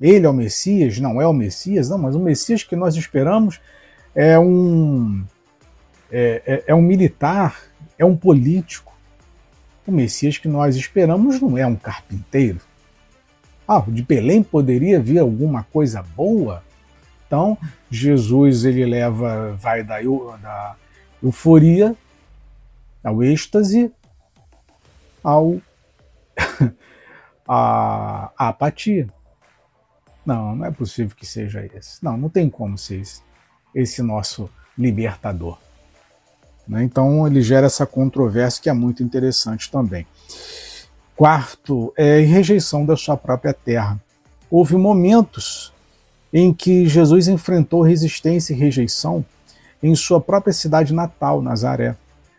Ele é o Messias? Não é o Messias? Não, mas o Messias que nós esperamos é um, é, é, é um militar, é um político. O Messias que nós esperamos não é um carpinteiro. Ah, de Belém poderia vir alguma coisa boa? Então, Jesus ele leva, vai da, da euforia ao êxtase, ao a, a apatia. Não, não é possível que seja esse. Não, não tem como ser esse, esse nosso libertador. Né? Então ele gera essa controvérsia que é muito interessante também. Quarto, é rejeição da sua própria terra. Houve momentos em que Jesus enfrentou resistência e rejeição em sua própria cidade natal, Nazaré.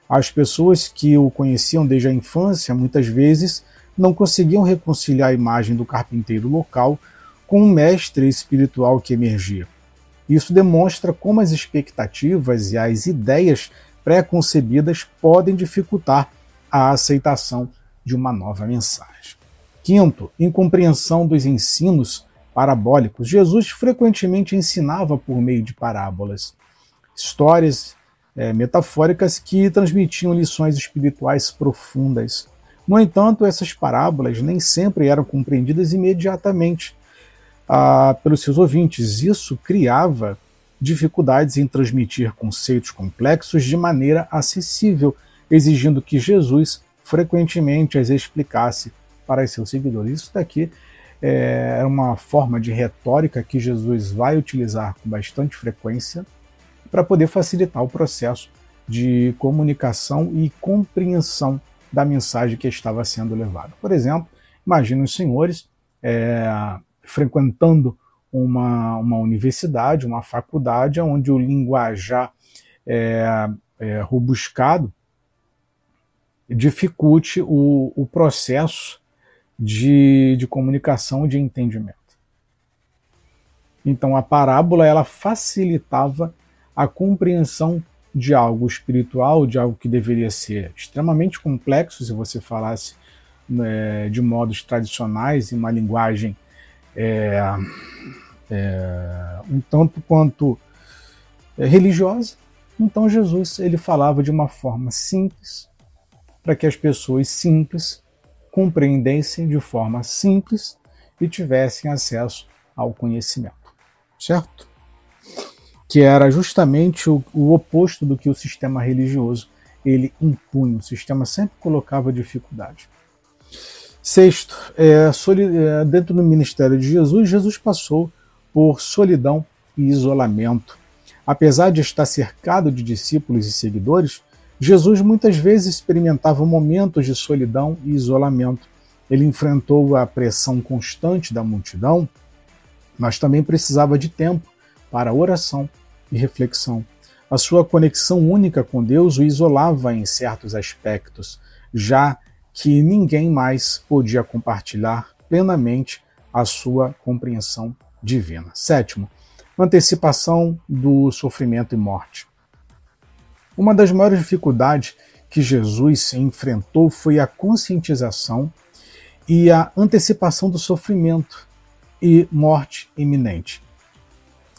As pessoas que o conheciam desde a infância muitas vezes não conseguiam reconciliar a imagem do carpinteiro local com o mestre espiritual que emergia. Isso demonstra como as expectativas e as ideias pré-concebidas podem dificultar a aceitação de uma nova mensagem. Quinto, incompreensão dos ensinos parabólicos. Jesus frequentemente ensinava por meio de parábolas, histórias é, metafóricas que transmitiam lições espirituais profundas. No entanto, essas parábolas nem sempre eram compreendidas imediatamente ah, pelos seus ouvintes. Isso criava dificuldades em transmitir conceitos complexos de maneira acessível, exigindo que Jesus frequentemente as explicasse para seus seguidores. Isso daqui é uma forma de retórica que Jesus vai utilizar com bastante frequência para poder facilitar o processo de comunicação e compreensão da mensagem que estava sendo levada. Por exemplo, imagine os senhores é, frequentando uma, uma universidade, uma faculdade, onde o linguajar é, é, robuscado dificulte o, o processo de, de comunicação de entendimento. Então a parábola ela facilitava a compreensão de algo espiritual, de algo que deveria ser extremamente complexo se você falasse né, de modos tradicionais, em uma linguagem é, é, um tanto quanto é, religiosa. Então Jesus ele falava de uma forma simples para que as pessoas simples compreendessem de forma simples e tivessem acesso ao conhecimento, certo? Que era justamente o, o oposto do que o sistema religioso ele impunha. O sistema sempre colocava dificuldade. Sexto, é, é, dentro do ministério de Jesus, Jesus passou por solidão e isolamento. Apesar de estar cercado de discípulos e seguidores, Jesus muitas vezes experimentava momentos de solidão e isolamento. Ele enfrentou a pressão constante da multidão, mas também precisava de tempo para oração e reflexão. A sua conexão única com Deus o isolava em certos aspectos, já que ninguém mais podia compartilhar plenamente a sua compreensão divina. Sétimo, antecipação do sofrimento e morte. Uma das maiores dificuldades que Jesus enfrentou foi a conscientização e a antecipação do sofrimento e morte iminente.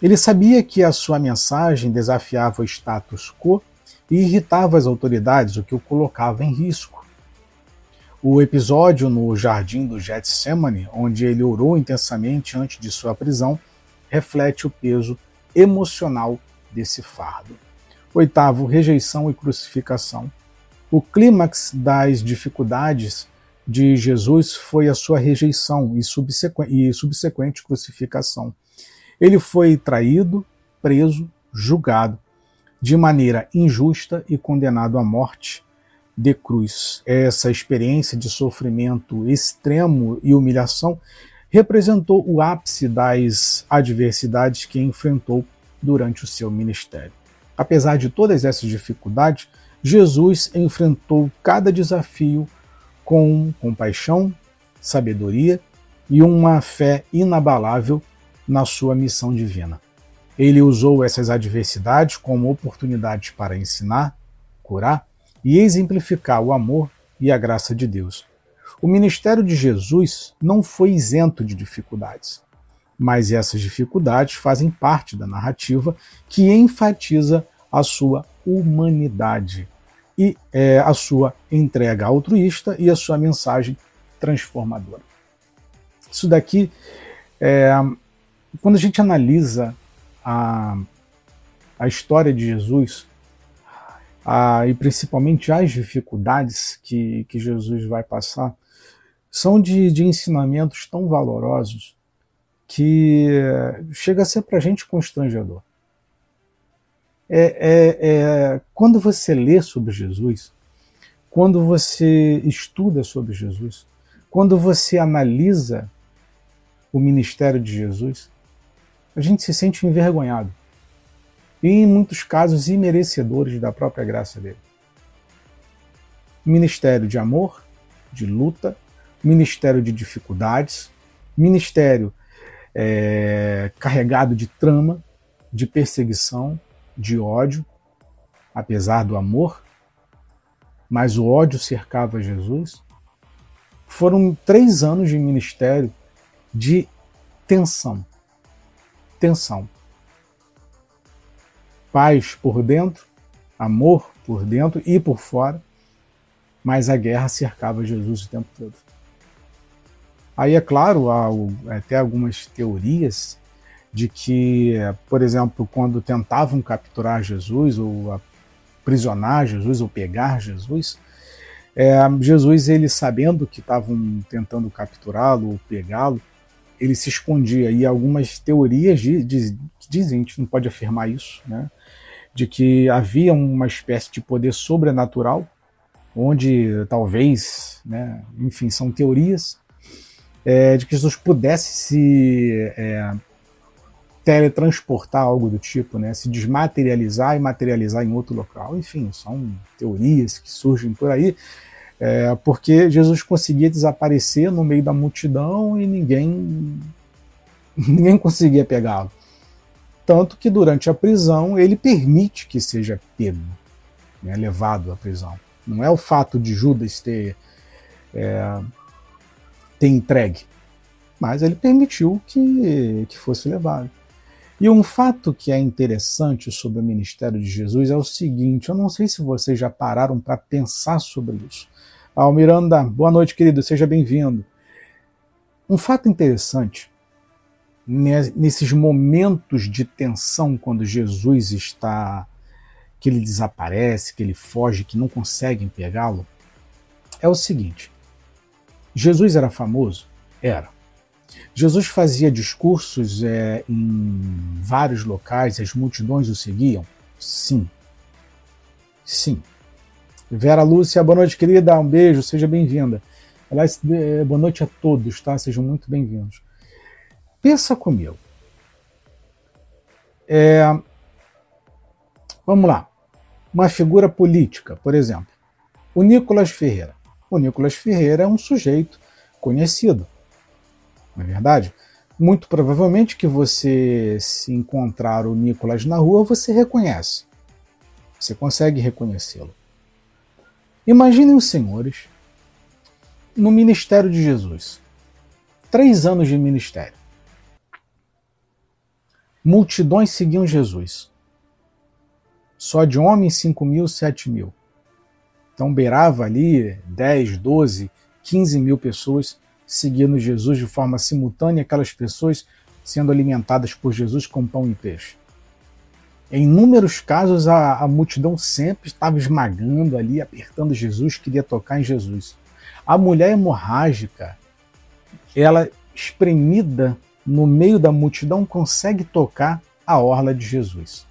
Ele sabia que a sua mensagem desafiava o status quo e irritava as autoridades, o que o colocava em risco. O episódio no jardim do Getsemane, onde ele orou intensamente antes de sua prisão, reflete o peso emocional desse fardo. Oitavo, rejeição e crucificação. O clímax das dificuldades de Jesus foi a sua rejeição e, e subsequente crucificação. Ele foi traído, preso, julgado de maneira injusta e condenado à morte de cruz. Essa experiência de sofrimento extremo e humilhação representou o ápice das adversidades que enfrentou durante o seu ministério. Apesar de todas essas dificuldades, Jesus enfrentou cada desafio com compaixão, sabedoria e uma fé inabalável na sua missão divina. Ele usou essas adversidades como oportunidades para ensinar, curar e exemplificar o amor e a graça de Deus. O ministério de Jesus não foi isento de dificuldades, Mas essas dificuldades fazem parte da narrativa que enfatiza a sua humanidade e é, a sua entrega altruísta e a sua mensagem transformadora. Isso daqui, é, quando a gente analisa a, a história de Jesus, a, e principalmente as dificuldades que, que Jesus vai passar, são de, de ensinamentos tão valorosos que chega a ser para a gente constrangedor. É, é, é, quando você lê sobre Jesus, quando você estuda sobre Jesus, quando você analisa o ministério de Jesus, a gente se sente envergonhado e, em muitos casos, imerecedores da própria graça dele. Ministério de amor, de luta, ministério de dificuldades, ministério é, carregado de trama, de perseguição, de ódio, apesar do amor, mas o ódio cercava Jesus. Foram três anos de ministério de tensão. Tensão. Paz por dentro, amor por dentro e por fora, mas a guerra cercava Jesus o tempo todo. Aí, é claro, há até algumas teorias de que, por exemplo, quando tentavam capturar Jesus ou aprisionar Jesus ou pegar Jesus, é, Jesus, ele sabendo que estavam tentando capturá-lo ou pegá-lo, ele se escondia. E algumas teorias dizem, a gente não pode afirmar isso, né, de que havia uma espécie de poder sobrenatural, onde talvez, né, enfim, são teorias, é, de que Jesus pudesse se é, teletransportar algo do tipo, né? se desmaterializar e materializar em outro local. Enfim, são teorias que surgem por aí, é, porque Jesus conseguia desaparecer no meio da multidão e ninguém, ninguém conseguia pegá-lo. Tanto que durante a prisão ele permite que seja pego, né, levado à prisão. Não é o fato de Judas ter é, ter entregue, mas ele permitiu que, que fosse levado. E um fato que é interessante sobre o ministério de Jesus é o seguinte: eu não sei se vocês já pararam para pensar sobre isso. Almiranda, boa noite, querido, seja bem-vindo. Um fato interessante nesses momentos de tensão, quando Jesus está, que ele desaparece, que ele foge, que não conseguem pegá-lo, é o seguinte: Jesus era famoso? Era. Jesus fazia discursos é, em vários locais as multidões o seguiam? Sim. Sim. Vera Lúcia, boa noite, querida. Um beijo, seja bem-vinda. Aliás, é, boa noite a todos, tá? Sejam muito bem-vindos. Pensa comigo. É, vamos lá. Uma figura política, por exemplo. O Nicolas Ferreira. O Nicolas Ferreira é um sujeito conhecido, não é verdade? Muito provavelmente que você, se encontrar o Nicolas na rua, você reconhece. Você consegue reconhecê-lo. Imaginem os senhores no ministério de Jesus. Três anos de ministério. Multidões seguiam Jesus. Só de homens, cinco mil, sete mil. Então beirava ali 10, 12, 15 mil pessoas seguindo Jesus de forma simultânea, aquelas pessoas sendo alimentadas por Jesus com pão e peixe. Em inúmeros casos, a, a multidão sempre estava esmagando ali, apertando Jesus, queria tocar em Jesus. A mulher hemorrágica, ela espremida no meio da multidão, consegue tocar a orla de Jesus.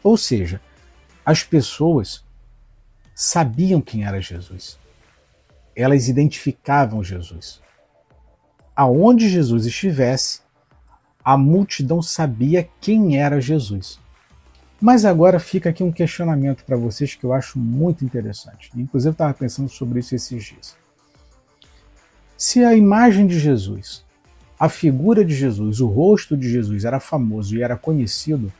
Ou seja, as pessoas sabiam quem era Jesus. Elas identificavam Jesus. Aonde Jesus estivesse, a multidão sabia quem era Jesus. Mas agora fica aqui um questionamento para vocês que eu acho muito interessante. Inclusive, eu estava pensando sobre isso esses dias. Se a imagem de Jesus, a figura de Jesus, o rosto de Jesus era famoso e era conhecido,